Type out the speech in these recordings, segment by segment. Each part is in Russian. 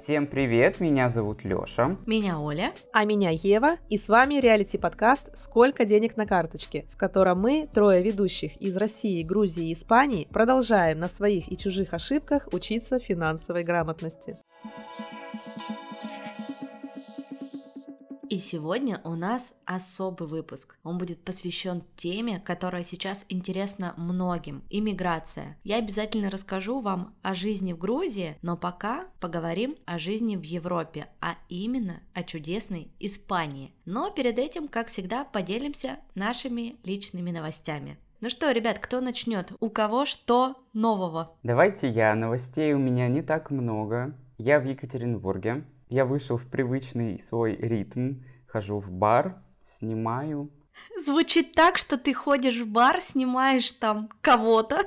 Всем привет, меня зовут Лёша. Меня Оля. А меня Ева. И с вами реалити-подкаст «Сколько денег на карточке», в котором мы, трое ведущих из России, Грузии и Испании, продолжаем на своих и чужих ошибках учиться финансовой грамотности. И сегодня у нас особый выпуск. Он будет посвящен теме, которая сейчас интересна многим – иммиграция. Я обязательно расскажу вам о жизни в Грузии, но пока поговорим о жизни в Европе, а именно о чудесной Испании. Но перед этим, как всегда, поделимся нашими личными новостями. Ну что, ребят, кто начнет? У кого что нового? Давайте я. Новостей у меня не так много. Я в Екатеринбурге. Я вышел в привычный свой ритм, хожу в бар, снимаю. Звучит так, что ты ходишь в бар, снимаешь там кого-то,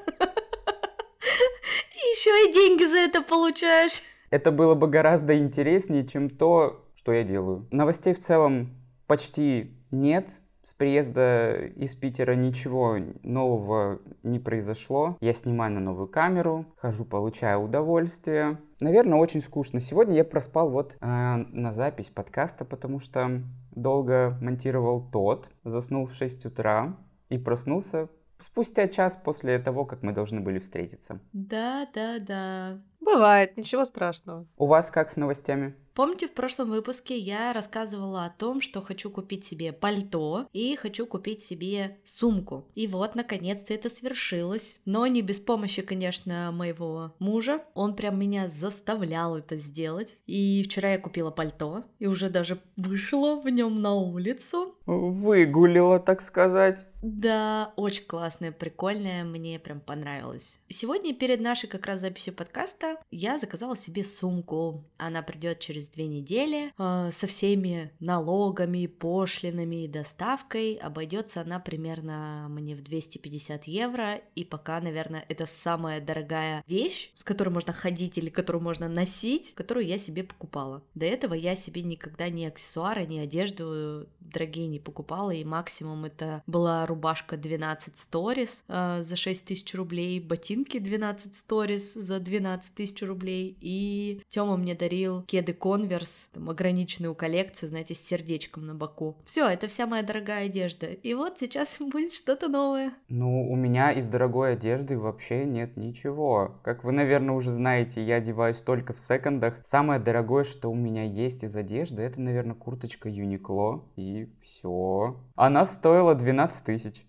еще и деньги за это получаешь. Это было бы гораздо интереснее, чем то, что я делаю. Новостей в целом почти нет. С приезда из Питера ничего нового не произошло. Я снимаю на новую камеру, хожу, получаю удовольствие. Наверное, очень скучно. Сегодня я проспал вот э, на запись подкаста, потому что долго монтировал тот, заснул в 6 утра и проснулся спустя час после того, как мы должны были встретиться. Да, да, да. Бывает, ничего страшного. У вас как с новостями? Помните, в прошлом выпуске я рассказывала о том, что хочу купить себе пальто и хочу купить себе сумку. И вот, наконец-то это свершилось. Но не без помощи, конечно, моего мужа. Он прям меня заставлял это сделать. И вчера я купила пальто и уже даже вышла в нем на улицу. Выгулила, так сказать. Да, очень классная, прикольная, мне прям понравилось. Сегодня перед нашей как раз записью подкаста я заказала себе сумку. Она придет через две недели э, со всеми налогами, пошлинами и доставкой. Обойдется она примерно мне в 250 евро. И пока, наверное, это самая дорогая вещь, с которой можно ходить или которую можно носить, которую я себе покупала. До этого я себе никогда ни аксессуары, ни одежду дорогие не покупала, и максимум это была рубашка 12 сторис э, за 6 тысяч рублей, ботинки 12 сторис за 12 тысяч рублей, и Тёма мне дарил кеды Converse, там, ограниченную коллекцию, знаете, с сердечком на боку. Все, это вся моя дорогая одежда. И вот сейчас будет что-то новое. Ну, у меня из дорогой одежды вообще нет ничего. Как вы, наверное, уже знаете, я одеваюсь только в секондах. Самое дорогое, что у меня есть из одежды, это, наверное, курточка Uniqlo. И все. Она стоила 12 тысяч. тысяч.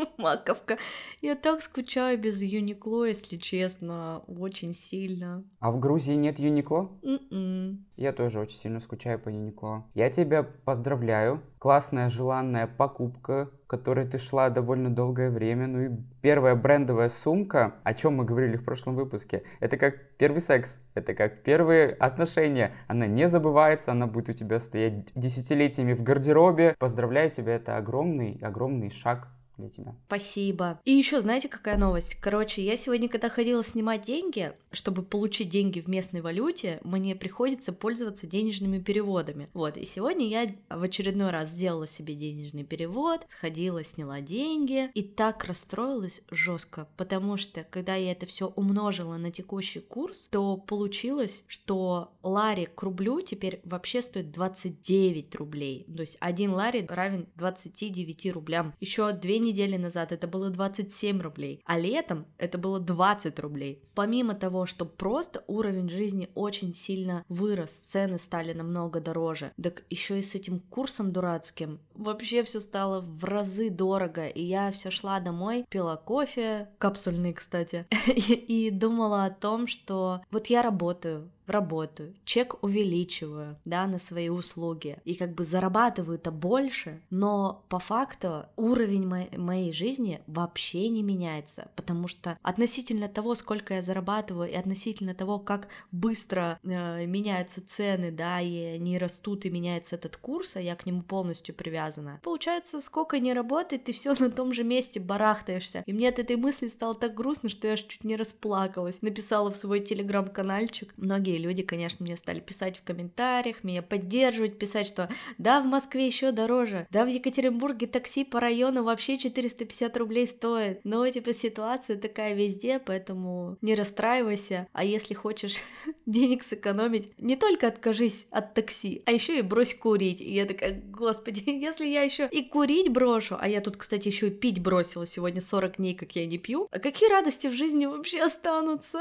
Маковка. Я так скучаю без Юникло, если честно, очень сильно. А в Грузии нет Юникло? Mm-mm. Я тоже очень сильно скучаю по Юникло. Я тебя поздравляю. Классная, желанная покупка, которой ты шла довольно долгое время. Ну и первая брендовая сумка, о чем мы говорили в прошлом выпуске, это как первый секс, это как первые отношения. Она не забывается, она будет у тебя стоять десятилетиями в гардеробе. Поздравляю тебя, это огромный, огромный шаг для тебя. Спасибо. И еще знаете, какая новость? Короче, я сегодня, когда ходила снимать деньги, чтобы получить деньги в местной валюте, мне приходится пользоваться денежными переводами. Вот, и сегодня я в очередной раз сделала себе денежный перевод, сходила, сняла деньги, и так расстроилась жестко, потому что, когда я это все умножила на текущий курс, то получилось, что лари к рублю теперь вообще стоит 29 рублей. То есть один лари равен 29 рублям. Еще две недели недели назад это было 27 рублей, а летом это было 20 рублей. Помимо того, что просто уровень жизни очень сильно вырос, цены стали намного дороже, так еще и с этим курсом дурацким вообще все стало в разы дорого, и я все шла домой, пила кофе, капсульный, кстати, и думала о том, что вот я работаю, работаю, чек увеличиваю, да, на свои услуги, и как бы зарабатываю-то больше, но по факту уровень моей, моей жизни вообще не меняется, потому что относительно того, сколько я зарабатываю, и относительно того, как быстро э, меняются цены, да, и они растут, и меняется этот курс, а я к нему полностью привязана, получается, сколько не работает, ты все на том же месте барахтаешься, и мне от этой мысли стало так грустно, что я аж чуть не расплакалась, написала в свой телеграм-канальчик, многие люди, конечно, мне стали писать в комментариях, меня поддерживать, писать, что да, в Москве еще дороже, да, в Екатеринбурге такси по району вообще 450 рублей стоит. Но, типа, ситуация такая везде, поэтому не расстраивайся. А если хочешь денег сэкономить, не только откажись от такси, а еще и брось курить. И я такая, господи, если я еще и курить брошу, а я тут, кстати, еще и пить бросила сегодня 40 дней, как я не пью, а какие радости в жизни вообще останутся?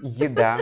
Еда.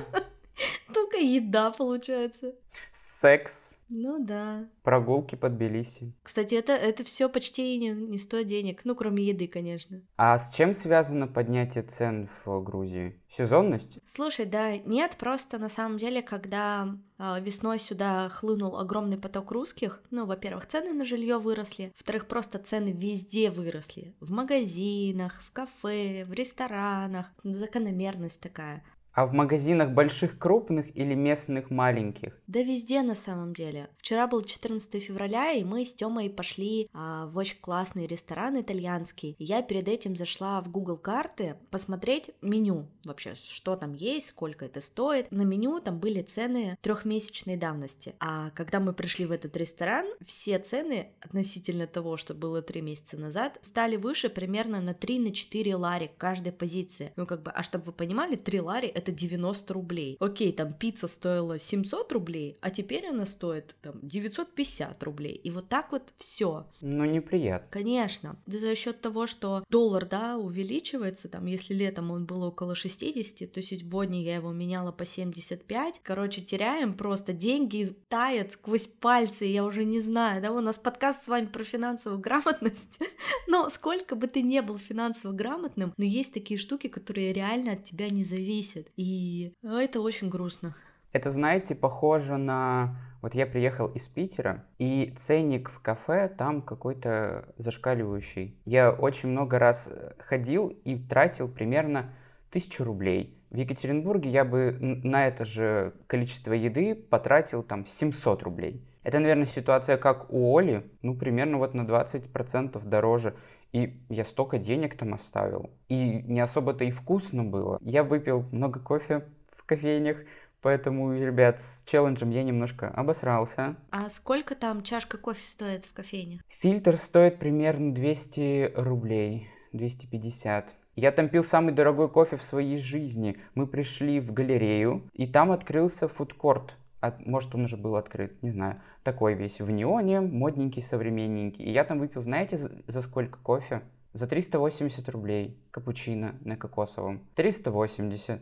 Только еда, получается. Секс. Ну да. Прогулки под Тбилиси. Кстати, это, это все почти не, не стоит денег. Ну, кроме еды, конечно. А с чем связано поднятие цен в Грузии? Сезонность? Слушай, да, нет, просто на самом деле, когда э, весной сюда хлынул огромный поток русских, ну, во-первых, цены на жилье выросли, во-вторых, просто цены везде выросли. В магазинах, в кафе, в ресторанах. Закономерность такая. А в магазинах больших крупных или местных маленьких? Да везде на самом деле. Вчера был 14 февраля, и мы с Тёмой пошли а, в очень классный ресторан итальянский. я перед этим зашла в Google карты посмотреть меню вообще, что там есть, сколько это стоит. На меню там были цены трехмесячной давности. А когда мы пришли в этот ресторан, все цены относительно того, что было три месяца назад, стали выше примерно на 3-4 лари каждой позиции. Ну как бы, а чтобы вы понимали, 3 лари это 90 рублей. Окей, там пицца стоила 700 рублей, а теперь она стоит там 950 рублей. И вот так вот все. Ну, неприятно. Конечно. За счет того, что доллар, да, увеличивается, там, если летом он был около 60, то сегодня я его меняла по 75. Короче, теряем просто деньги, тают сквозь пальцы, я уже не знаю, да, у нас подкаст с вами про финансовую грамотность, но сколько бы ты не был финансово грамотным, но есть такие штуки, которые реально от тебя не зависят. И это очень грустно. Это, знаете, похоже на... Вот я приехал из Питера, и ценник в кафе там какой-то зашкаливающий. Я очень много раз ходил и тратил примерно тысячу рублей. В Екатеринбурге я бы на это же количество еды потратил там 700 рублей. Это, наверное, ситуация как у Оли, ну, примерно вот на 20% дороже. И я столько денег там оставил. И не особо-то и вкусно было. Я выпил много кофе в кофейнях, Поэтому, ребят, с челленджем я немножко обосрался. А сколько там чашка кофе стоит в кофейне? Фильтр стоит примерно 200 рублей, 250. Я там пил самый дорогой кофе в своей жизни. Мы пришли в галерею, и там открылся фудкорт от, может, он уже был открыт, не знаю. Такой весь в неоне, модненький, современненький. И я там выпил, знаете, за, за сколько кофе? За 380 рублей капучино на кокосовом. 380.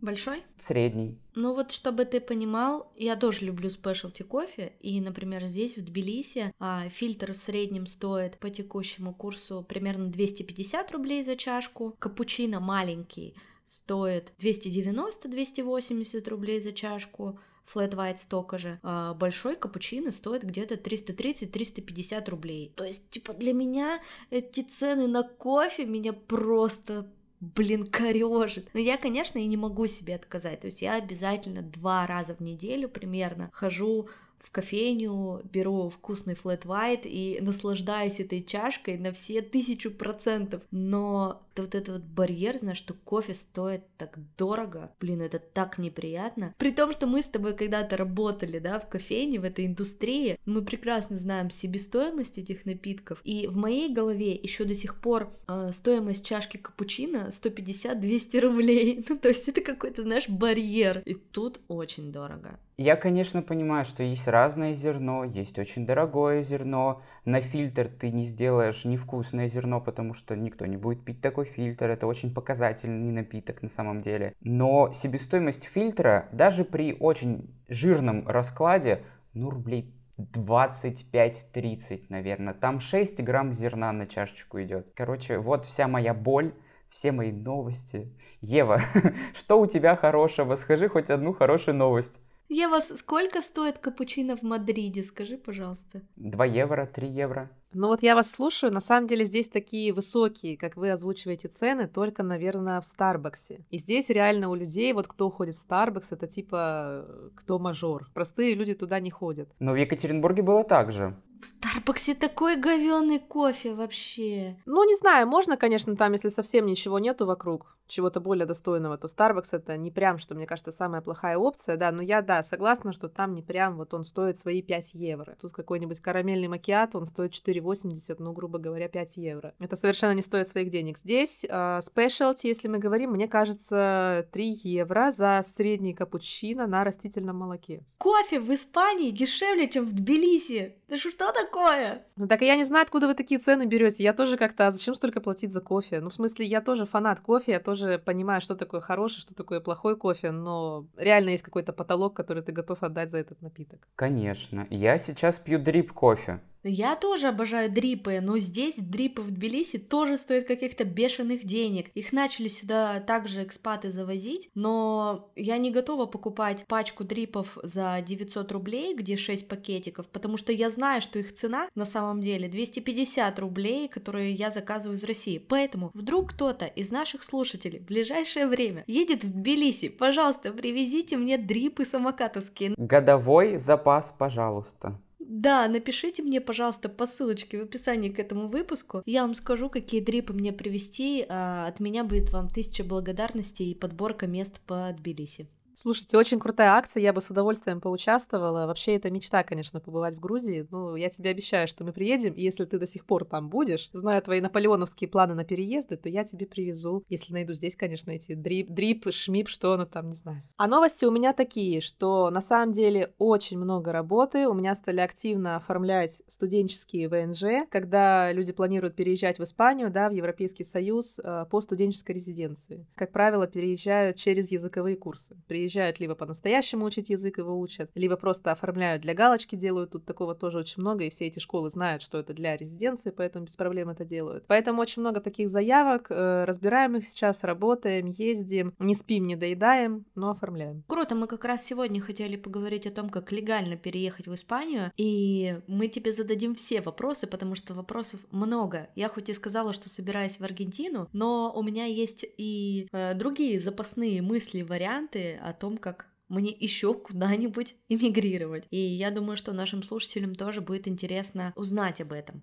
Большой? Средний. Ну вот, чтобы ты понимал, я тоже люблю спешлти кофе, и, например, здесь, в Тбилиси, а, фильтр в среднем стоит по текущему курсу примерно 250 рублей за чашку, капучино маленький стоит 290-280 рублей за чашку, Flat White столько же. А большой капучино стоит где-то 330-350 рублей. То есть, типа, для меня эти цены на кофе меня просто блин, корежит. Но я, конечно, и не могу себе отказать. То есть я обязательно два раза в неделю примерно хожу в кофейню, беру вкусный white и наслаждаюсь этой чашкой на все тысячу процентов. Но вот этот вот барьер, знаешь, что кофе стоит так дорого, блин, это так неприятно. При том, что мы с тобой когда-то работали, да, в кофейне, в этой индустрии, мы прекрасно знаем себестоимость этих напитков, и в моей голове еще до сих пор э, стоимость чашки капучино 150-200 рублей, ну, то есть это какой-то, знаешь, барьер, и тут очень дорого. Я, конечно, понимаю, что есть разное зерно, есть очень дорогое зерно. На фильтр ты не сделаешь невкусное зерно, потому что никто не будет пить такой фильтр. Это очень показательный напиток на самом деле. Но себестоимость фильтра даже при очень жирном раскладе, ну, рублей 25-30, наверное. Там 6 грамм зерна на чашечку идет. Короче, вот вся моя боль все мои новости. Ева, что у тебя хорошего? Скажи хоть одну хорошую новость. Ева, сколько стоит капучино в Мадриде? Скажи, пожалуйста. 2 евро, 3 евро. Ну вот я вас слушаю, на самом деле здесь такие высокие, как вы озвучиваете цены, только, наверное, в Старбаксе. И здесь реально у людей, вот кто ходит в Старбакс, это типа кто мажор. Простые люди туда не ходят. Но в Екатеринбурге было так же. В Старбаксе такой говёный кофе вообще. Ну, не знаю, можно, конечно, там, если совсем ничего нету вокруг, чего-то более достойного, то Starbucks это не прям, что мне кажется, самая плохая опция, да, но я, да, согласна, что там не прям, вот он стоит свои 5 евро. Тут какой-нибудь карамельный макиат, он стоит 4,80, ну, грубо говоря, 5 евро. Это совершенно не стоит своих денег. Здесь спешлти, uh, если мы говорим, мне кажется, 3 евро за средний капучино на растительном молоке. Кофе в Испании дешевле, чем в Тбилиси. Да что такое? Ну так я не знаю, откуда вы такие цены берете. Я тоже как-то, а зачем столько платить за кофе? Ну, в смысле, я тоже фанат кофе, я тоже понимаю, что такое хороший, что такое плохой кофе, но реально есть какой-то потолок, который ты готов отдать за этот напиток. Конечно. Я сейчас пью дрип кофе. Я тоже обожаю дрипы, но здесь дрипы в Тбилиси тоже стоят каких-то бешеных денег. Их начали сюда также экспаты завозить, но я не готова покупать пачку дрипов за 900 рублей, где 6 пакетиков, потому что я знаю, что их цена на самом деле 250 рублей, которые я заказываю из России. Поэтому вдруг кто-то из наших слушателей в ближайшее время едет в Тбилиси, пожалуйста, привезите мне дрипы самокатовские. Годовой запас, пожалуйста. Да, напишите мне, пожалуйста, по ссылочке в описании к этому выпуску. Я вам скажу, какие дрипы мне привезти. А от меня будет вам тысяча благодарностей и подборка мест по Тбилиси. Слушайте, очень крутая акция, я бы с удовольствием поучаствовала. Вообще, это мечта, конечно, побывать в Грузии. Ну, я тебе обещаю, что мы приедем, и если ты до сих пор там будешь, зная твои наполеоновские планы на переезды, то я тебе привезу, если найду здесь, конечно, эти дрип, дрип шмип, что оно там, не знаю. А новости у меня такие, что на самом деле очень много работы. У меня стали активно оформлять студенческие ВНЖ, когда люди планируют переезжать в Испанию, да, в Европейский Союз э, по студенческой резиденции. Как правило, переезжают через языковые курсы. Приезжают приезжают либо по-настоящему учить язык, его учат, либо просто оформляют для галочки, делают. Тут такого тоже очень много, и все эти школы знают, что это для резиденции, поэтому без проблем это делают. Поэтому очень много таких заявок, э, разбираем их сейчас, работаем, ездим, не спим, не доедаем, но оформляем. Круто, мы как раз сегодня хотели поговорить о том, как легально переехать в Испанию, и мы тебе зададим все вопросы, потому что вопросов много. Я хоть и сказала, что собираюсь в Аргентину, но у меня есть и э, другие запасные мысли, варианты о том, как мне еще куда-нибудь эмигрировать. И я думаю, что нашим слушателям тоже будет интересно узнать об этом.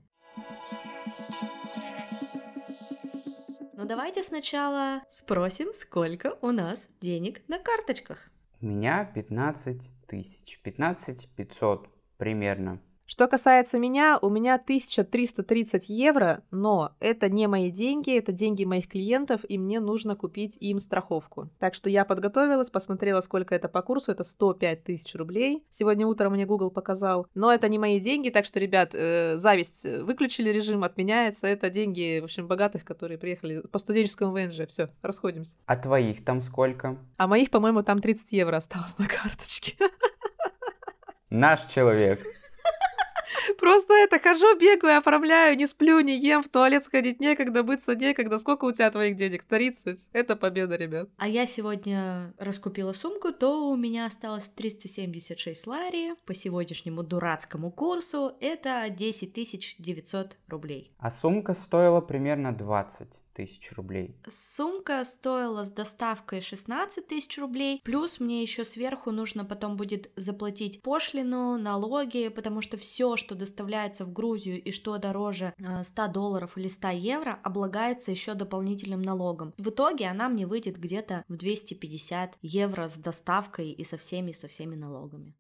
Но давайте сначала спросим, сколько у нас денег на карточках. У меня 15 тысяч, 15 500 примерно. Что касается меня, у меня 1330 евро, но это не мои деньги, это деньги моих клиентов, и мне нужно купить им страховку. Так что я подготовилась, посмотрела, сколько это по курсу, это 105 тысяч рублей. Сегодня утром мне Google показал. Но это не мои деньги, так что, ребят, э, зависть, э, выключили режим, отменяется. Это деньги, в общем, богатых, которые приехали по студенческому ВНЖ. Все, расходимся. А твоих там сколько? А моих, по-моему, там 30 евро осталось на карточке. Наш человек. Просто это хожу, бегаю, оформляю, не сплю, не ем, в туалет сходить некогда, мыться некогда. Сколько у тебя твоих денег? 30. Это победа, ребят. А я сегодня раскупила сумку, то у меня осталось 376 лари по сегодняшнему дурацкому курсу. Это 10 900 рублей. А сумка стоила примерно 20 тысяч рублей. Сумка стоила с доставкой 16 тысяч рублей, плюс мне еще сверху нужно потом будет заплатить пошлину, налоги, потому что все, что доставляется в Грузию и что дороже 100 э, долларов или 100 евро, облагается еще дополнительным налогом. В итоге она мне выйдет где-то в 250 евро с доставкой и со всеми, со всеми налогами.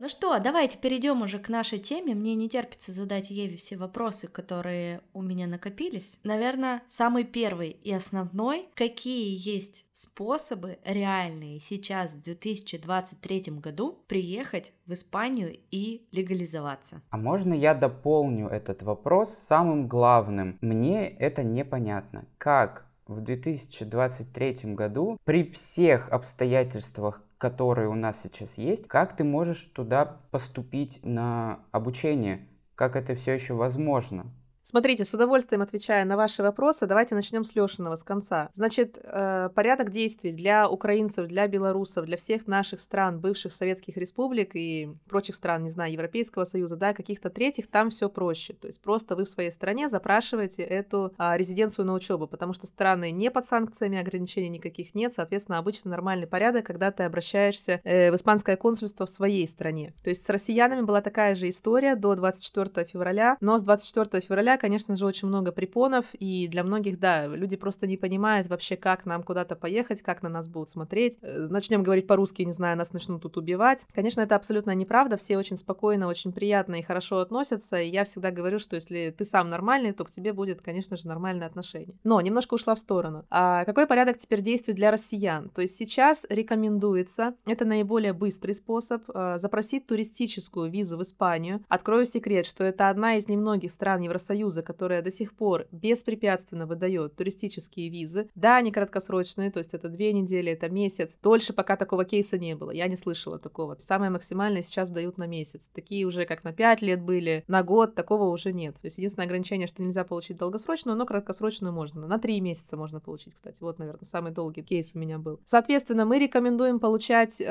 Ну что, давайте перейдем уже к нашей теме. Мне не терпится задать Еве все вопросы, которые у меня накопились. Наверное, самый первый и основной, какие есть способы реальные сейчас в 2023 году приехать в Испанию и легализоваться. А можно я дополню этот вопрос самым главным? Мне это непонятно. Как в 2023 году при всех обстоятельствах, которые у нас сейчас есть, как ты можешь туда поступить на обучение? Как это все еще возможно? Смотрите, с удовольствием отвечая на ваши вопросы, давайте начнем с Лешиного, с конца. Значит, э, порядок действий для украинцев, для белорусов, для всех наших стран, бывших советских республик и прочих стран, не знаю, Европейского Союза, да, каких-то третьих, там все проще. То есть просто вы в своей стране запрашиваете эту а, резиденцию на учебу, потому что страны не под санкциями, ограничений никаких нет, соответственно, обычно нормальный порядок, когда ты обращаешься э, в испанское консульство в своей стране. То есть с россиянами была такая же история до 24 февраля, но с 24 февраля, конечно же, очень много препонов, и для многих, да, люди просто не понимают вообще, как нам куда-то поехать, как на нас будут смотреть. Э, Начнем говорить по-русски, не знаю, нас начнут тут убивать. Конечно, это абсолютно неправда, все очень спокойно, очень приятно и хорошо относятся, и я всегда говорю, что если ты сам нормальный, то к тебе будет, конечно же, нормальное отношение. Но немножко ушла в сторону. А какой порядок теперь действий для россиян? То есть сейчас рекомендуется, это наиболее быстрый способ, а, запросить туристическую визу в Испанию. Открою секрет, что это одна из немногих стран Евросоюза, которая до сих пор беспрепятственно выдает туристические визы. Да, они краткосрочные, то есть это две недели, это месяц. Дольше пока такого кейса не было, я не слышала такого. Самое максимальное сейчас дают на месяц. Такие уже как на 5 лет были, на год, такого уже нет. То есть единственное ограничение, что нельзя получить долгосрочную, но краткосрочную можно. На 3 месяца можно получить, кстати. Вот, наверное, самый долгий кейс у меня был. Соответственно, мы рекомендуем получать э,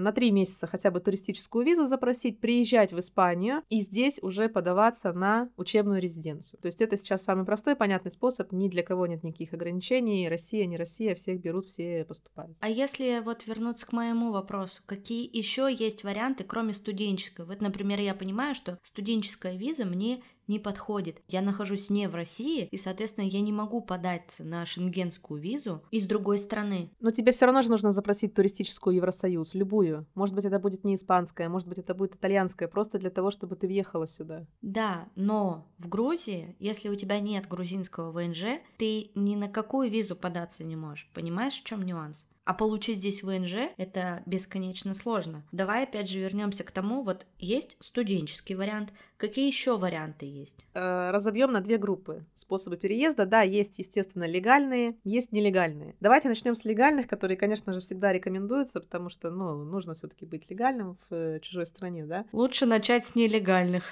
на 3 месяца хотя бы туристическую визу запросить, приезжать в Испанию и здесь уже подаваться на учебную резиденцию. То есть это сейчас самый простой, понятный способ, ни для кого нет никаких ограничений, Россия, не Россия, всех берут, все поступают. А если вот вернуться к моему вопросу, какие еще есть варианты, кроме студенческой? Вот, например, я понимаю, что студенческая виза мне не подходит. Я нахожусь не в России, и, соответственно, я не могу податься на шенгенскую визу из другой страны. Но тебе все равно же нужно запросить туристическую Евросоюз, любую. Может быть, это будет не испанская, может быть, это будет итальянская, просто для того, чтобы ты въехала сюда. Да, но в Грузии, если у тебя нет грузинского ВНЖ, ты ни на какую визу податься не можешь. Понимаешь, в чем нюанс? А получить здесь ВНЖ это бесконечно сложно. Давай опять же вернемся к тому, вот есть студенческий вариант, какие еще варианты есть? Э, разобьем на две группы способы переезда. Да, есть, естественно, легальные, есть нелегальные. Давайте начнем с легальных, которые, конечно же, всегда рекомендуются, потому что, ну, нужно все-таки быть легальным в э, чужой стране, да? Лучше начать с нелегальных.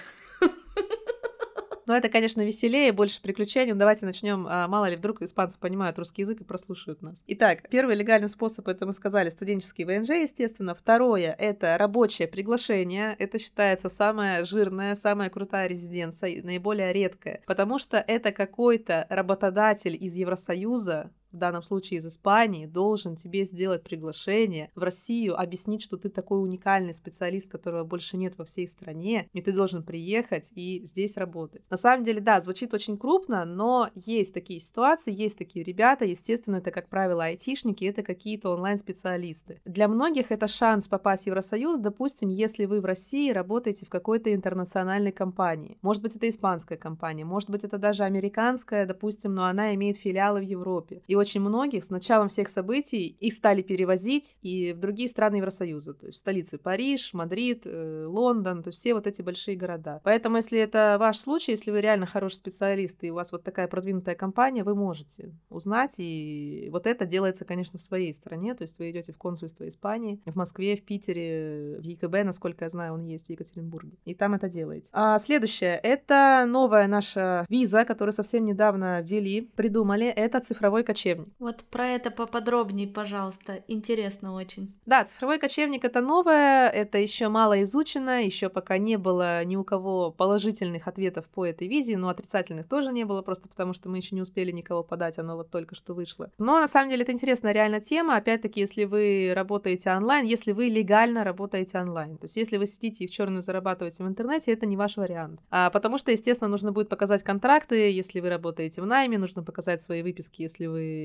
Но это, конечно, веселее, больше приключений. Ну, давайте начнем. А, мало ли, вдруг испанцы понимают русский язык и прослушают нас. Итак, первый легальный способ, это мы сказали, студенческий ВНЖ, естественно. Второе, это рабочее приглашение. Это считается самая жирная, самая крутая резиденция, наиболее редкая. Потому что это какой-то работодатель из Евросоюза, в данном случае из Испании, должен тебе сделать приглашение в Россию, объяснить, что ты такой уникальный специалист, которого больше нет во всей стране, и ты должен приехать и здесь работать. На самом деле, да, звучит очень крупно, но есть такие ситуации, есть такие ребята, естественно, это, как правило, айтишники, это какие-то онлайн-специалисты. Для многих это шанс попасть в Евросоюз, допустим, если вы в России работаете в какой-то интернациональной компании. Может быть, это испанская компания, может быть, это даже американская, допустим, но она имеет филиалы в Европе. И очень многих с началом всех событий их стали перевозить и в другие страны Евросоюза, то есть в столицы Париж, Мадрид, э, Лондон, то есть все вот эти большие города. Поэтому, если это ваш случай, если вы реально хороший специалист и у вас вот такая продвинутая компания, вы можете узнать, и вот это делается, конечно, в своей стране, то есть вы идете в консульство Испании, в Москве, в Питере, в ЕКБ, насколько я знаю, он есть в Екатеринбурге, и там это делаете. А следующее, это новая наша виза, которую совсем недавно ввели, придумали, это цифровой кочевник кочевник. Вот про это поподробнее, пожалуйста. Интересно очень. Да, цифровой кочевник это новое, это еще мало изучено, еще пока не было ни у кого положительных ответов по этой визе, но отрицательных тоже не было, просто потому что мы еще не успели никого подать, оно вот только что вышло. Но на самом деле это интересная реально тема, опять-таки, если вы работаете онлайн, если вы легально работаете онлайн, то есть если вы сидите и в черную зарабатываете в интернете, это не ваш вариант. А, потому что, естественно, нужно будет показать контракты, если вы работаете в найме, нужно показать свои выписки, если вы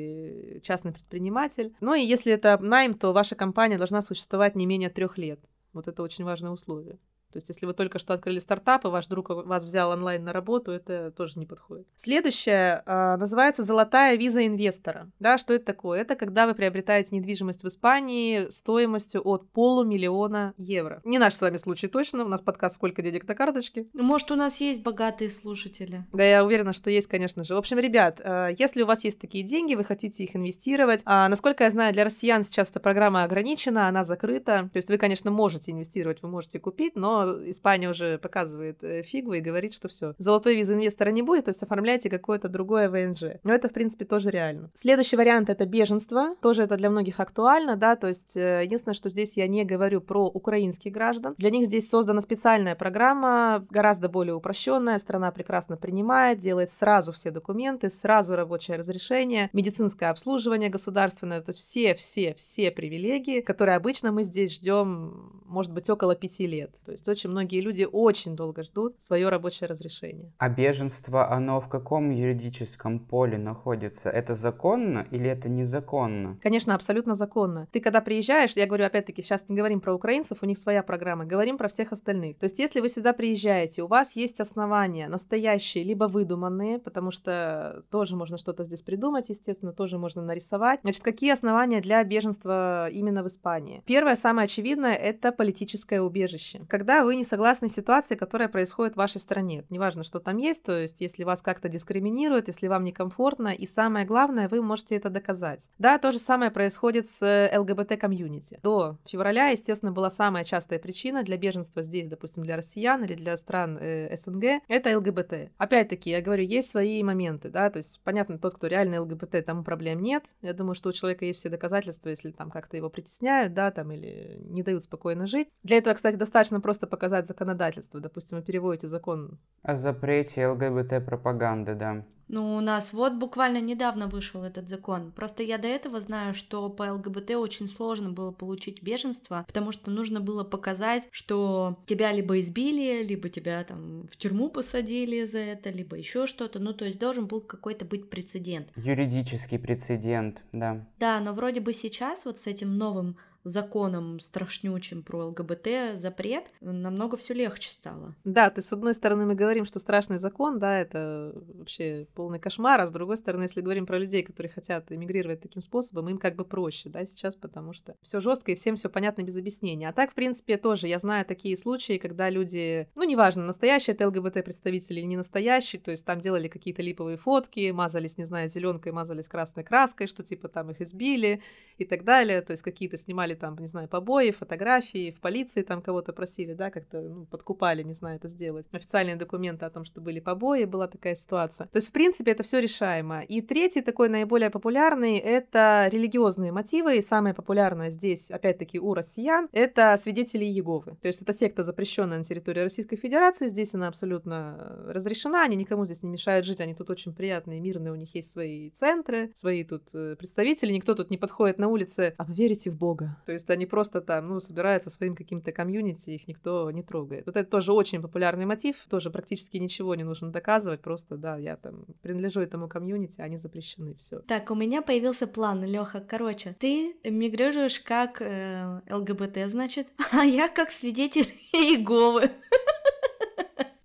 частный предприниматель. Ну и если это найм, то ваша компания должна существовать не менее трех лет. Вот это очень важное условие. То есть, если вы только что открыли стартап, и ваш друг вас взял онлайн на работу, это тоже не подходит. Следующее э, называется «Золотая виза инвестора». Да, что это такое? Это когда вы приобретаете недвижимость в Испании стоимостью от полумиллиона евро. Не наш с вами случай точно, у нас подкаст «Сколько денег на карточке?». Может, у нас есть богатые слушатели? Да, я уверена, что есть, конечно же. В общем, ребят, э, если у вас есть такие деньги, вы хотите их инвестировать, а, насколько я знаю, для россиян сейчас эта программа ограничена, она закрыта. То есть вы, конечно, можете инвестировать, вы можете купить, но Испания уже показывает э, фигу и говорит, что все, золотой визы инвестора не будет, то есть оформляйте какое-то другое ВНЖ. Но это, в принципе, тоже реально. Следующий вариант — это беженство. Тоже это для многих актуально, да, то есть э, единственное, что здесь я не говорю про украинских граждан. Для них здесь создана специальная программа, гораздо более упрощенная, страна прекрасно принимает, делает сразу все документы, сразу рабочее разрешение, медицинское обслуживание государственное, то есть все-все-все привилегии, которые обычно мы здесь ждем, может быть, около пяти лет. То есть очень многие люди очень долго ждут свое рабочее разрешение. А беженство, оно в каком юридическом поле находится? Это законно или это незаконно? Конечно, абсолютно законно. Ты когда приезжаешь, я говорю опять-таки, сейчас не говорим про украинцев, у них своя программа, говорим про всех остальных. То есть если вы сюда приезжаете, у вас есть основания настоящие, либо выдуманные, потому что тоже можно что-то здесь придумать, естественно, тоже можно нарисовать. Значит, какие основания для беженства именно в Испании? Первое, самое очевидное, это политическое убежище. Когда вы не согласны с ситуацией, которая происходит в вашей стране. Неважно, что там есть, то есть если вас как-то дискриминируют, если вам некомфортно, и самое главное, вы можете это доказать. Да, то же самое происходит с ЛГБТ-комьюнити. До февраля, естественно, была самая частая причина для беженства здесь, допустим, для россиян или для стран э, СНГ, это ЛГБТ. Опять-таки, я говорю, есть свои моменты, да, то есть, понятно, тот, кто реально ЛГБТ, тому проблем нет. Я думаю, что у человека есть все доказательства, если там как-то его притесняют, да, там, или не дают спокойно жить. Для этого, кстати, достаточно просто показать законодательство. Допустим, вы переводите закон... О запрете ЛГБТ-пропаганды, да. Ну, у нас вот буквально недавно вышел этот закон. Просто я до этого знаю, что по ЛГБТ очень сложно было получить беженство, потому что нужно было показать, что тебя либо избили, либо тебя там в тюрьму посадили за это, либо еще что-то. Ну, то есть должен был какой-то быть прецедент. Юридический прецедент, да. Да, но вроде бы сейчас вот с этим новым законом страшнючим про ЛГБТ запрет, намного все легче стало. Да, то есть с одной стороны мы говорим, что страшный закон, да, это вообще полный кошмар, а с другой стороны, если говорим про людей, которые хотят эмигрировать таким способом, им как бы проще, да, сейчас, потому что все жестко и всем все понятно без объяснения. А так, в принципе, тоже я знаю такие случаи, когда люди, ну, неважно, настоящие это ЛГБТ-представители или не настоящие, то есть там делали какие-то липовые фотки, мазались, не знаю, зеленкой, мазались красной краской, что типа там их избили и так далее, то есть какие-то снимали снимали там, не знаю, побои, фотографии, в полиции там кого-то просили, да, как-то ну, подкупали, не знаю, это сделать. Официальные документы о том, что были побои, была такая ситуация. То есть, в принципе, это все решаемо. И третий такой наиболее популярный — это религиозные мотивы, и самое популярное здесь, опять-таки, у россиян, это свидетели Иеговы. То есть это секта, запрещенная на территории Российской Федерации, здесь она абсолютно э, разрешена, они никому здесь не мешают жить, они тут очень приятные, мирные, у них есть свои центры, свои тут э, представители, никто тут не подходит на улице, а вы в Бога? То есть они просто там, ну, собираются своим каким-то комьюнити, их никто не трогает. Вот это тоже очень популярный мотив, тоже практически ничего не нужно доказывать, просто, да, я там принадлежу этому комьюнити, они запрещены, все. Так, у меня появился план, Леха. Короче, ты мигрируешь как э, ЛГБТ, значит, а я как свидетель Иеговы.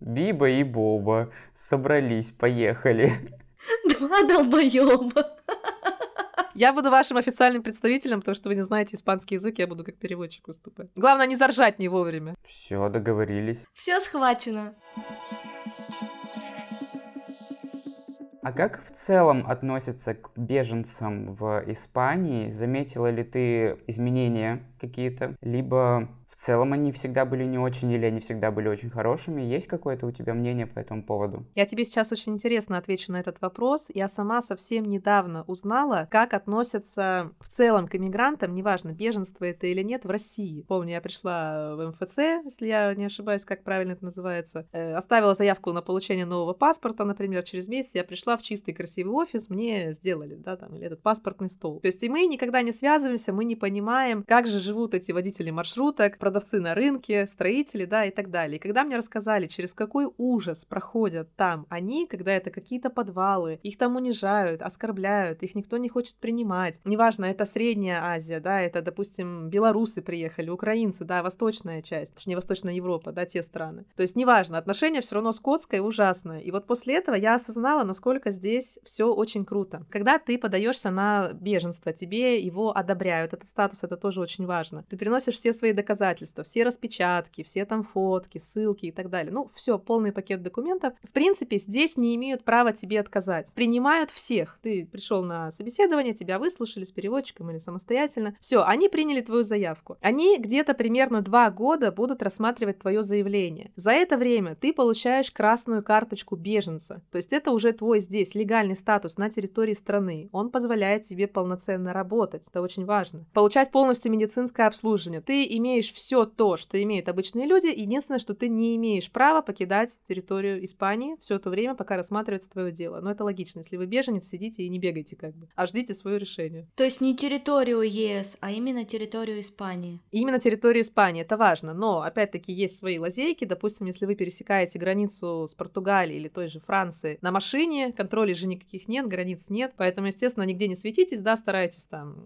Биба и Боба собрались, поехали. Два долбоеба. Я буду вашим официальным представителем, потому что вы не знаете испанский язык, я буду как переводчик выступать. Главное, не заржать не вовремя. Все, договорились. Все схвачено. А как в целом относятся к беженцам в Испании? Заметила ли ты изменения какие-то? Либо в целом они всегда были не очень или они всегда были очень хорошими? Есть какое-то у тебя мнение по этому поводу? Я тебе сейчас очень интересно отвечу на этот вопрос. Я сама совсем недавно узнала, как относятся в целом к иммигрантам, неважно, беженство это или нет, в России. Помню, я пришла в МФЦ, если я не ошибаюсь, как правильно это называется, э, оставила заявку на получение нового паспорта, например, через месяц я пришла в чистый красивый офис, мне сделали, да, там, или этот паспортный стол. То есть и мы никогда не связываемся, мы не понимаем, как же живут эти водители маршруток, продавцы на рынке, строители, да, и так далее. И когда мне рассказали, через какой ужас проходят там они, когда это какие-то подвалы, их там унижают, оскорбляют, их никто не хочет принимать. Неважно, это Средняя Азия, да, это, допустим, белорусы приехали, украинцы, да, восточная часть, точнее, Восточная Европа, да, те страны. То есть, неважно, отношение все равно скотское и ужасное. И вот после этого я осознала, насколько здесь все очень круто. Когда ты подаешься на беженство, тебе его одобряют, этот статус, это тоже очень важно. Ты приносишь все свои доказательства, доказательства, все распечатки, все там фотки, ссылки и так далее. Ну, все, полный пакет документов. В принципе, здесь не имеют права тебе отказать. Принимают всех. Ты пришел на собеседование, тебя выслушали с переводчиком или самостоятельно. Все, они приняли твою заявку. Они где-то примерно два года будут рассматривать твое заявление. За это время ты получаешь красную карточку беженца. То есть это уже твой здесь легальный статус на территории страны. Он позволяет тебе полноценно работать. Это очень важно. Получать полностью медицинское обслуживание. Ты имеешь все то, что имеют обычные люди. Единственное, что ты не имеешь права покидать территорию Испании все то время, пока рассматривается твое дело. Но это логично. Если вы беженец, сидите и не бегайте как бы, а ждите свое решение. То есть не территорию ЕС, а именно территорию Испании. Именно территорию Испании, это важно. Но, опять-таки, есть свои лазейки. Допустим, если вы пересекаете границу с Португалией или той же Франции на машине, контролей же никаких нет, границ нет. Поэтому, естественно, нигде не светитесь, да, старайтесь там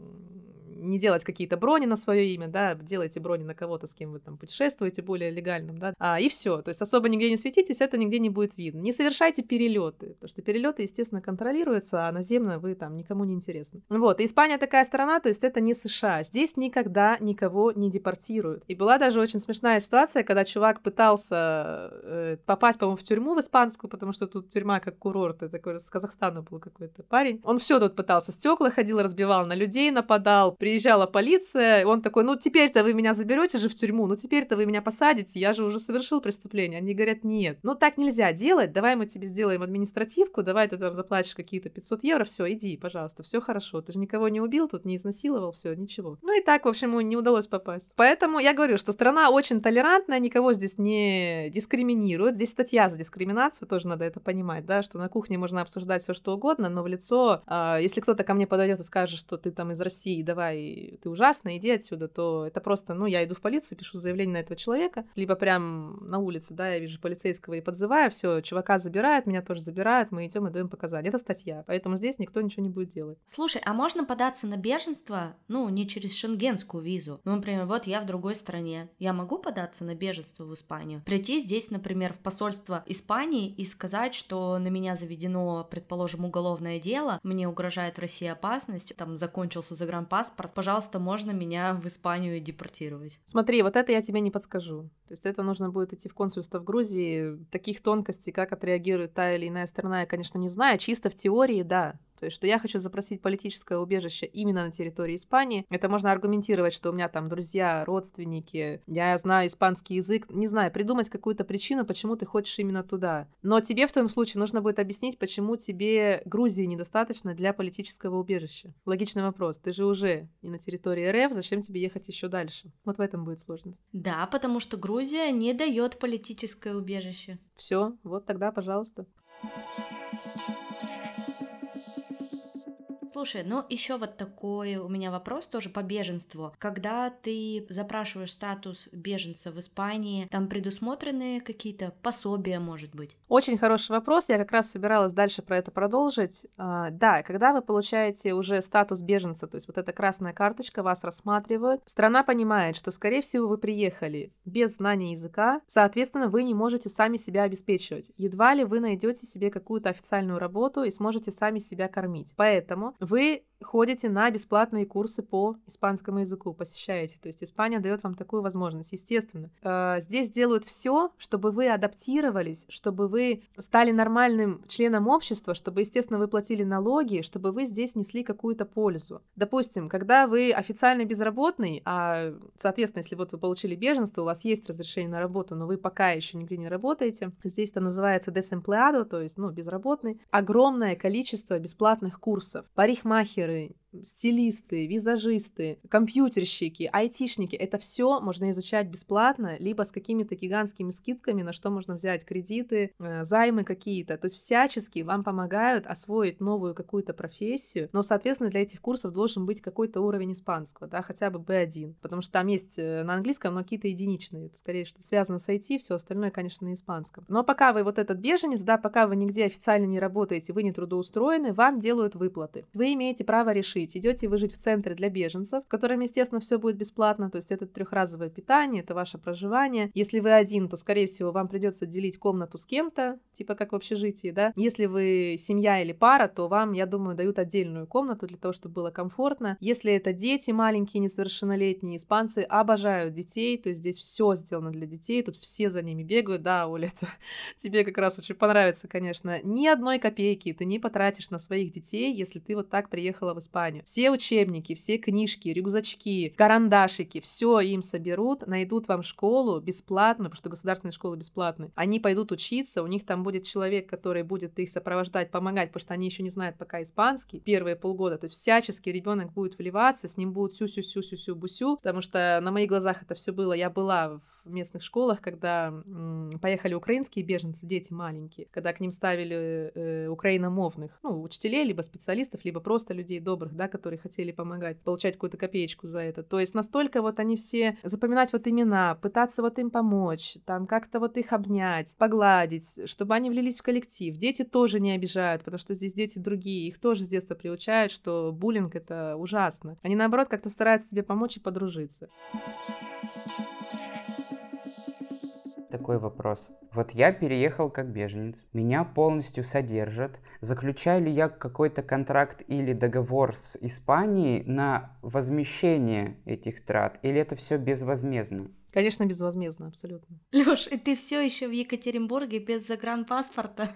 не делать какие-то брони на свое имя, да, делайте брони на кого-то, с кем вы там путешествуете, более легальным, да, а, и все. То есть особо нигде не светитесь, это нигде не будет видно. Не совершайте перелеты, потому что перелеты, естественно, контролируются, а наземно вы там никому не интересны. Вот, и Испания такая страна, то есть это не США. Здесь никогда никого не депортируют. И была даже очень смешная ситуация, когда чувак пытался э, попасть, по-моему, в тюрьму в испанскую, потому что тут тюрьма как курорт, это такой с Казахстана был какой-то парень. Он все тут пытался, стекла ходил, разбивал на людей, нападал, при приезжала полиция, и он такой, ну теперь-то вы меня заберете же в тюрьму, ну теперь-то вы меня посадите, я же уже совершил преступление. Они говорят, нет, ну так нельзя делать, давай мы тебе сделаем административку, давай ты там заплатишь какие-то 500 евро, все, иди, пожалуйста, все хорошо, ты же никого не убил, тут не изнасиловал, все, ничего. Ну и так, в общем, ему не удалось попасть. Поэтому я говорю, что страна очень толерантная, никого здесь не дискриминирует, здесь статья за дискриминацию, тоже надо это понимать, да, что на кухне можно обсуждать все что угодно, но в лицо, э, если кто-то ко мне подойдет и скажет, что ты там из России, давай ты ужасный, иди отсюда, то это просто, ну, я иду в полицию, пишу заявление на этого человека, либо прям на улице, да, я вижу полицейского и подзываю, все, чувака забирают, меня тоже забирают, мы идем и даем показания. Это статья, поэтому здесь никто ничего не будет делать. Слушай, а можно податься на беженство, ну, не через шенгенскую визу? Ну, например, вот я в другой стране, я могу податься на беженство в Испанию? Прийти здесь, например, в посольство Испании и сказать, что на меня заведено, предположим, уголовное дело, мне угрожает в России опасность, там закончился загранпаспорт, пожалуйста, можно меня в Испанию депортировать. Смотри, вот это я тебе не подскажу. То есть это нужно будет идти в консульство в Грузии. Таких тонкостей, как отреагирует та или иная страна, я, конечно, не знаю. Чисто в теории, да. То есть, что я хочу запросить политическое убежище именно на территории Испании. Это можно аргументировать, что у меня там друзья, родственники, я знаю испанский язык. Не знаю, придумать какую-то причину, почему ты хочешь именно туда. Но тебе в твоем случае нужно будет объяснить, почему тебе Грузии недостаточно для политического убежища. Логичный вопрос. Ты же уже не на территории РФ, зачем тебе ехать еще дальше? Вот в этом будет сложность. Да, потому что Грузия не дает политическое убежище. Все, вот тогда, пожалуйста. Слушай, ну еще вот такой у меня вопрос тоже по беженству. Когда ты запрашиваешь статус беженца в Испании, там предусмотрены какие-то пособия, может быть? Очень хороший вопрос. Я как раз собиралась дальше про это продолжить. А, да, когда вы получаете уже статус беженца, то есть вот эта красная карточка, вас рассматривают, страна понимает, что, скорее всего, вы приехали без знания языка, соответственно, вы не можете сами себя обеспечивать. Едва ли вы найдете себе какую-то официальную работу и сможете сами себя кормить. Поэтому вы ходите на бесплатные курсы по испанскому языку, посещаете. То есть Испания дает вам такую возможность, естественно. Э, здесь делают все, чтобы вы адаптировались, чтобы вы стали нормальным членом общества, чтобы, естественно, вы платили налоги, чтобы вы здесь несли какую-то пользу. Допустим, когда вы официально безработный, а, соответственно, если вот вы получили беженство, у вас есть разрешение на работу, но вы пока еще нигде не работаете, здесь это называется desempleado, то есть, ну, безработный, огромное количество бесплатных курсов. Парикмахеры, everybody. Стилисты, визажисты, компьютерщики, айтишники. Это все можно изучать бесплатно, либо с какими-то гигантскими скидками, на что можно взять кредиты, э, займы какие-то. То есть всячески вам помогают освоить новую какую-то профессию, но, соответственно, для этих курсов должен быть какой-то уровень испанского, да, хотя бы B1, потому что там есть э, на английском, но какие-то единичные. Это скорее что связано с IT, все остальное, конечно, на испанском. Но пока вы вот этот беженец, да, пока вы нигде официально не работаете, вы не трудоустроены, вам делают выплаты. Вы имеете право решить, решить, идете вы жить в центре для беженцев, в котором, естественно, все будет бесплатно, то есть это трехразовое питание, это ваше проживание. Если вы один, то, скорее всего, вам придется делить комнату с кем-то, типа как в общежитии, да. Если вы семья или пара, то вам, я думаю, дают отдельную комнату для того, чтобы было комфортно. Если это дети маленькие, несовершеннолетние, испанцы обожают детей, то есть здесь все сделано для детей, тут все за ними бегают, да, Оля, это тебе как раз очень понравится, конечно. Ни одной копейки ты не потратишь на своих детей, если ты вот так приехала в Испанию. Все учебники, все книжки, рюкзачки, карандашики, все им соберут, найдут вам школу бесплатно, потому что государственные школы бесплатные. Они пойдут учиться, у них там будет человек, который будет их сопровождать, помогать, потому что они еще не знают пока испанский первые полгода. То есть всячески ребенок будет вливаться, с ним будут сю-сю-сю-сю-сю-бусю, потому что на моих глазах это все было. Я была в местных школах, когда поехали украинские беженцы, дети маленькие, когда к ним ставили э, украиномовных, ну, учителей, либо специалистов, либо просто людей добрых, да, которые хотели помогать, получать какую-то копеечку за это. То есть настолько вот они все запоминать вот имена, пытаться вот им помочь, там как-то вот их обнять, погладить, чтобы они влились в коллектив. Дети тоже не обижают, потому что здесь дети другие, их тоже с детства приучают, что буллинг это ужасно. Они наоборот как-то стараются тебе помочь и подружиться. Такой вопрос. Вот я переехал как беженец, меня полностью содержат. Заключаю ли я какой-то контракт или договор с Испанией на возмещение этих трат, или это все безвозмездно? Конечно, безвозмездно, абсолютно. Лёш, и ты все еще в Екатеринбурге без загранпаспорта?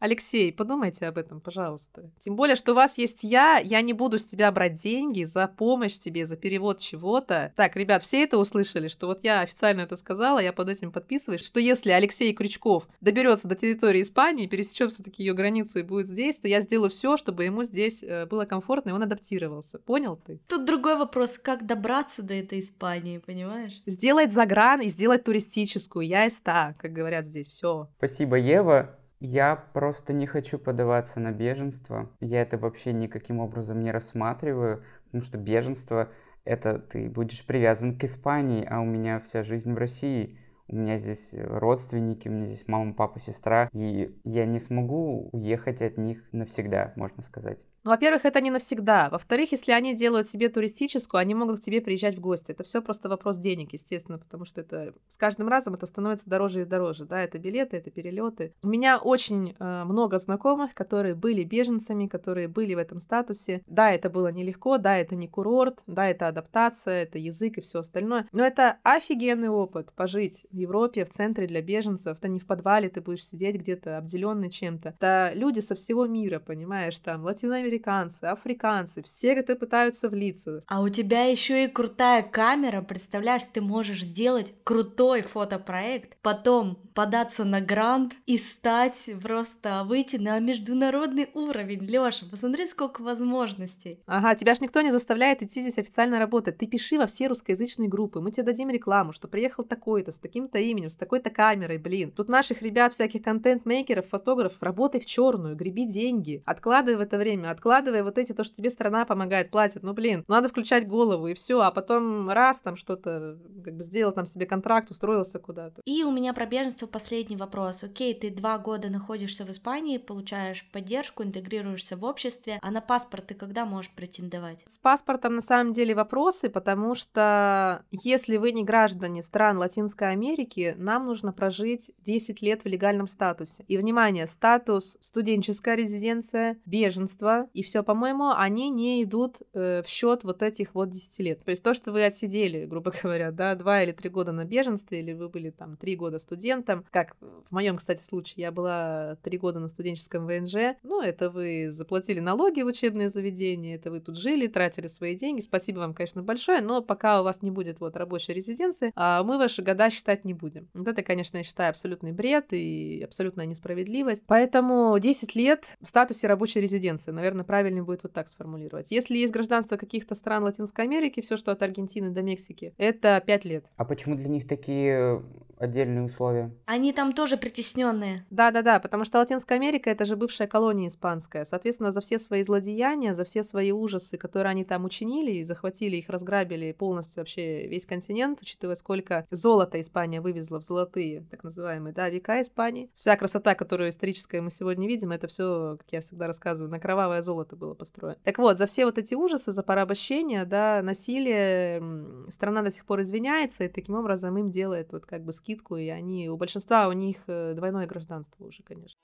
Алексей, подумайте об этом, пожалуйста. Тем более, что у вас есть я, я не буду с тебя брать деньги за помощь тебе, за перевод чего-то. Так, ребят, все это услышали, что вот я официально это сказала, я под этим подписываюсь, что если Алексей Крючков доберется до территории Испании, пересечет все-таки ее границу и будет здесь, то я сделаю все, чтобы ему здесь э, было комфортно, и он адаптировался. Понял ты? Тут другой вопрос, как добраться до этой Испании, понимаешь? Сделать загран и сделать туристическую. Я из ста, как говорят здесь, все. Спасибо, Ева. Я просто не хочу подаваться на беженство. Я это вообще никаким образом не рассматриваю, потому что беженство — это ты будешь привязан к Испании, а у меня вся жизнь в России. У меня здесь родственники, у меня здесь мама, папа, сестра, и я не смогу уехать от них навсегда, можно сказать. Ну, во-первых, это не навсегда. Во-вторых, если они делают себе туристическую, они могут к тебе приезжать в гости. Это все просто вопрос денег, естественно, потому что это с каждым разом это становится дороже и дороже. Да, это билеты, это перелеты. У меня очень э, много знакомых, которые были беженцами, которые были в этом статусе. Да, это было нелегко, да, это не курорт, да, это адаптация, это язык и все остальное. Но это офигенный опыт пожить в Европе, в центре для беженцев. Это не в подвале ты будешь сидеть где-то обделенный чем-то. Это люди со всего мира, понимаешь, там латиноамериканцы американцы, африканцы, все это пытаются влиться. А у тебя еще и крутая камера, представляешь, ты можешь сделать крутой фотопроект, потом податься на грант и стать просто выйти на международный уровень. Лёша, посмотри, сколько возможностей. Ага, тебя ж никто не заставляет идти здесь официально работать. Ты пиши во все русскоязычные группы, мы тебе дадим рекламу, что приехал такой-то, с таким-то именем, с такой-то камерой, блин. Тут наших ребят, всяких контент-мейкеров, фотографов, работай в черную, греби деньги, откладывай в это время, откладывай вот эти, то, что тебе страна помогает, платит. Ну, блин, надо включать голову и все, а потом раз там что-то, как бы сделал там себе контракт, устроился куда-то. И у меня про беженство последний вопрос. Окей, ты два года находишься в Испании, получаешь поддержку, интегрируешься в обществе, а на паспорт ты когда можешь претендовать? С паспортом на самом деле вопросы, потому что если вы не граждане стран Латинской Америки, нам нужно прожить 10 лет в легальном статусе. И, внимание, статус студенческая резиденция, беженство, и все, по-моему, они не идут э, в счет вот этих вот 10 лет. То есть то, что вы отсидели, грубо говоря, да, 2 или 3 года на беженстве, или вы были там 3 года студентом, как в моем, кстати, случае, я была 3 года на студенческом ВНЖ, ну, это вы заплатили налоги в учебное заведение, это вы тут жили, тратили свои деньги, спасибо вам, конечно, большое, но пока у вас не будет вот рабочей резиденции, а мы ваши года считать не будем. Вот это, конечно, я считаю абсолютный бред и абсолютная несправедливость. Поэтому 10 лет в статусе рабочей резиденции, наверное, правильнее будет вот так сформулировать. Если есть гражданство каких-то стран Латинской Америки, все, что от Аргентины до Мексики, это 5 лет. А почему для них такие отдельные условия. Они там тоже притесненные. Да-да-да, потому что Латинская Америка это же бывшая колония испанская. Соответственно, за все свои злодеяния, за все свои ужасы, которые они там учинили, и захватили их, разграбили полностью вообще весь континент, учитывая, сколько золота Испания вывезла в золотые, так называемые, да, века Испании. Вся красота, которую историческая мы сегодня видим, это все, как я всегда рассказываю, на кровавое золото было построено. Так вот, за все вот эти ужасы, за порабощение, да, насилие, страна до сих пор извиняется, и таким образом им делает вот как бы скидку, и они, у большинства у них э, двойное гражданство уже, конечно.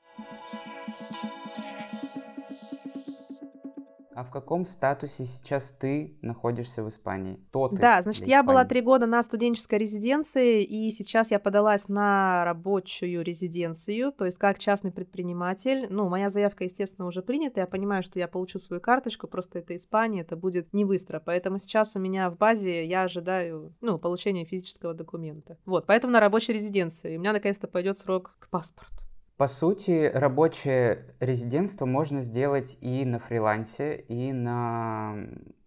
А в каком статусе сейчас ты находишься в Испании? Кто ты Да, значит, я была три года на студенческой резиденции, и сейчас я подалась на рабочую резиденцию, то есть как частный предприниматель. Ну, моя заявка, естественно, уже принята, я понимаю, что я получу свою карточку, просто это Испания, это будет не быстро, поэтому сейчас у меня в базе я ожидаю, ну, получения физического документа. Вот, поэтому на рабочей резиденции. У меня наконец-то пойдет срок к паспорту. По сути, рабочее резидентство можно сделать и на фрилансе, и на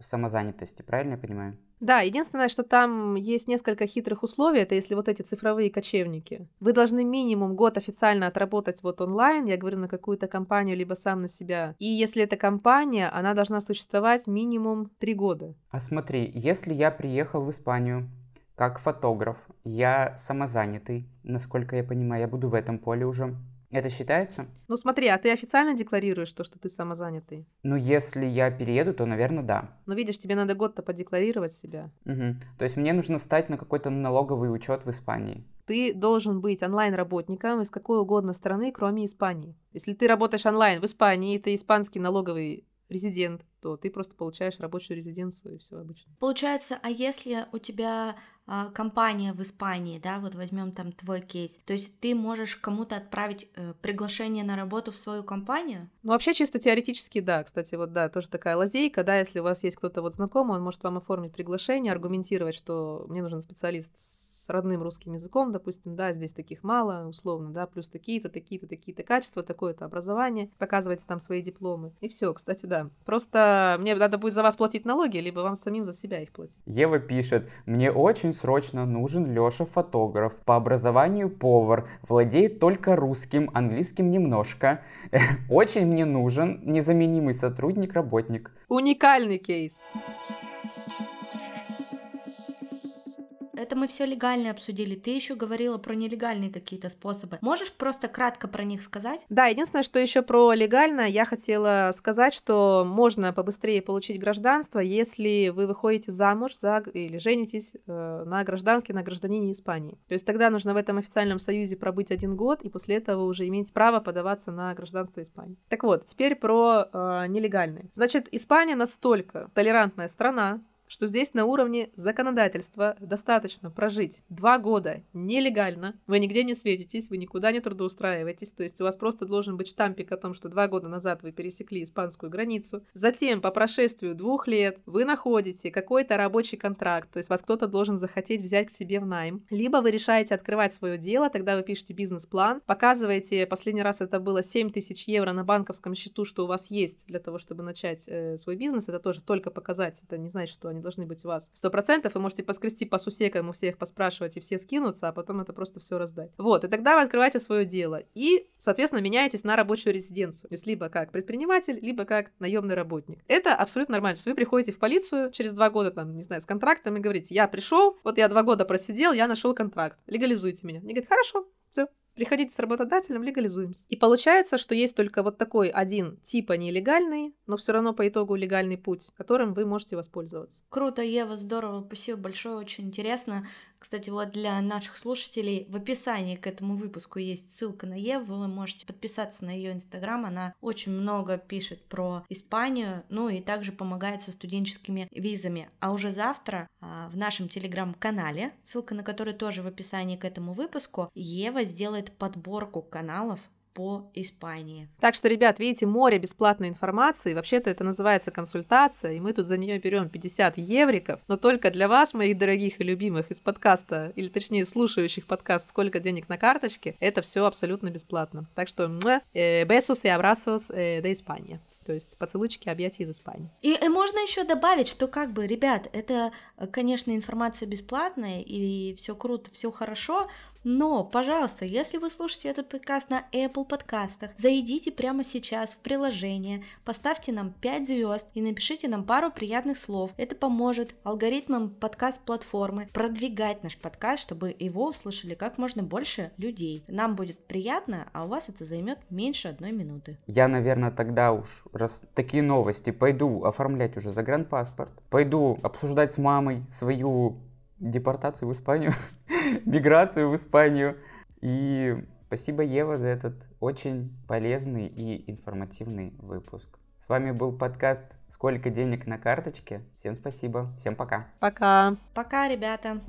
самозанятости, правильно я понимаю? Да, единственное, что там есть несколько хитрых условий, это если вот эти цифровые кочевники. Вы должны минимум год официально отработать вот онлайн, я говорю, на какую-то компанию, либо сам на себя. И если это компания, она должна существовать минимум три года. А смотри, если я приехал в Испанию как фотограф, я самозанятый, насколько я понимаю, я буду в этом поле уже, это считается? Ну смотри, а ты официально декларируешь то, что ты самозанятый? Ну, если я перееду, то, наверное, да. Ну, видишь, тебе надо год-то подекларировать себя. Угу. То есть мне нужно встать на какой-то налоговый учет в Испании. Ты должен быть онлайн-работником из какой угодно страны, кроме Испании. Если ты работаешь онлайн в Испании, ты испанский налоговый резидент, то ты просто получаешь рабочую резиденцию и все обычно. Получается, а если у тебя компания в Испании, да, вот возьмем там твой кейс, то есть ты можешь кому-то отправить э, приглашение на работу в свою компанию? Ну, вообще чисто теоретически, да, кстати, вот да, тоже такая лазейка, да, если у вас есть кто-то вот знакомый, он может вам оформить приглашение, аргументировать, что мне нужен специалист с родным русским языком, допустим, да, здесь таких мало, условно, да, плюс такие-то, такие-то, такие-то качества, такое-то образование, показывайте там свои дипломы, и все, кстати, да. Просто мне надо будет за вас платить налоги, либо вам самим за себя их платить. Ева пишет, мне очень срочно нужен Лёша фотограф, по образованию повар, владеет только русским, английским немножко. Очень мне нужен незаменимый сотрудник-работник. Уникальный кейс. Это мы все легально обсудили. Ты еще говорила про нелегальные какие-то способы. Можешь просто кратко про них сказать? Да, единственное, что еще про легально, я хотела сказать, что можно побыстрее получить гражданство, если вы выходите замуж за или женитесь э, на гражданке, на гражданине Испании. То есть тогда нужно в этом официальном союзе пробыть один год, и после этого уже иметь право подаваться на гражданство Испании. Так вот, теперь про э, нелегальные. Значит, Испания настолько толерантная страна, что здесь на уровне законодательства достаточно прожить два года нелегально, вы нигде не светитесь, вы никуда не трудоустраиваетесь, то есть у вас просто должен быть штампик о том, что два года назад вы пересекли испанскую границу. Затем, по прошествию двух лет, вы находите какой-то рабочий контракт, то есть вас кто-то должен захотеть взять к себе в найм. Либо вы решаете открывать свое дело, тогда вы пишете бизнес-план, показываете, последний раз это было 7 тысяч евро на банковском счету, что у вас есть для того, чтобы начать э, свой бизнес, это тоже только показать, это не значит, что они должны быть у вас сто процентов, вы можете поскрести по сусекам, у всех поспрашивать, и все скинутся, а потом это просто все раздать. Вот, и тогда вы открываете свое дело, и, соответственно, меняетесь на рабочую резиденцию, то есть либо как предприниматель, либо как наемный работник. Это абсолютно нормально, что вы приходите в полицию через два года, там, не знаю, с контрактом и говорите, я пришел, вот я два года просидел, я нашел контракт, легализуйте меня. Они говорят, хорошо, Приходите с работодателем, легализуемся. И получается, что есть только вот такой один типа нелегальный, но все равно по итогу легальный путь, которым вы можете воспользоваться. Круто, Ева, здорово, спасибо большое, очень интересно. Кстати, вот для наших слушателей в описании к этому выпуску есть ссылка на Еву, вы можете подписаться на ее инстаграм, она очень много пишет про Испанию, ну и также помогает со студенческими визами. А уже завтра а, в нашем телеграм-канале, ссылка на который тоже в описании к этому выпуску, Ева сделает подборку каналов по Испании. Так что, ребят, видите, море бесплатной информации. Вообще-то это называется консультация, и мы тут за нее берем 50 евриков. Но только для вас, моих дорогих и любимых из подкаста, или точнее слушающих подкаст «Сколько денег на карточке», это все абсолютно бесплатно. Так что, э, besos y abrazos э, de España то есть поцелуйчики, объятия из Испании. И, и можно еще добавить, что как бы, ребят, это, конечно, информация бесплатная, и все круто, все хорошо, Но, пожалуйста, если вы слушаете этот подкаст на Apple подкастах, зайдите прямо сейчас в приложение, поставьте нам 5 звезд и напишите нам пару приятных слов. Это поможет алгоритмам подкаст-платформы продвигать наш подкаст, чтобы его услышали как можно больше людей. Нам будет приятно, а у вас это займет меньше одной минуты. Я, наверное, тогда уж, раз такие новости, пойду оформлять уже загранпаспорт, пойду обсуждать с мамой свою депортацию в Испанию, миграцию в Испанию. И спасибо, Ева, за этот очень полезный и информативный выпуск. С вами был подкаст «Сколько денег на карточке?». Всем спасибо, всем пока. Пока. Пока, ребята.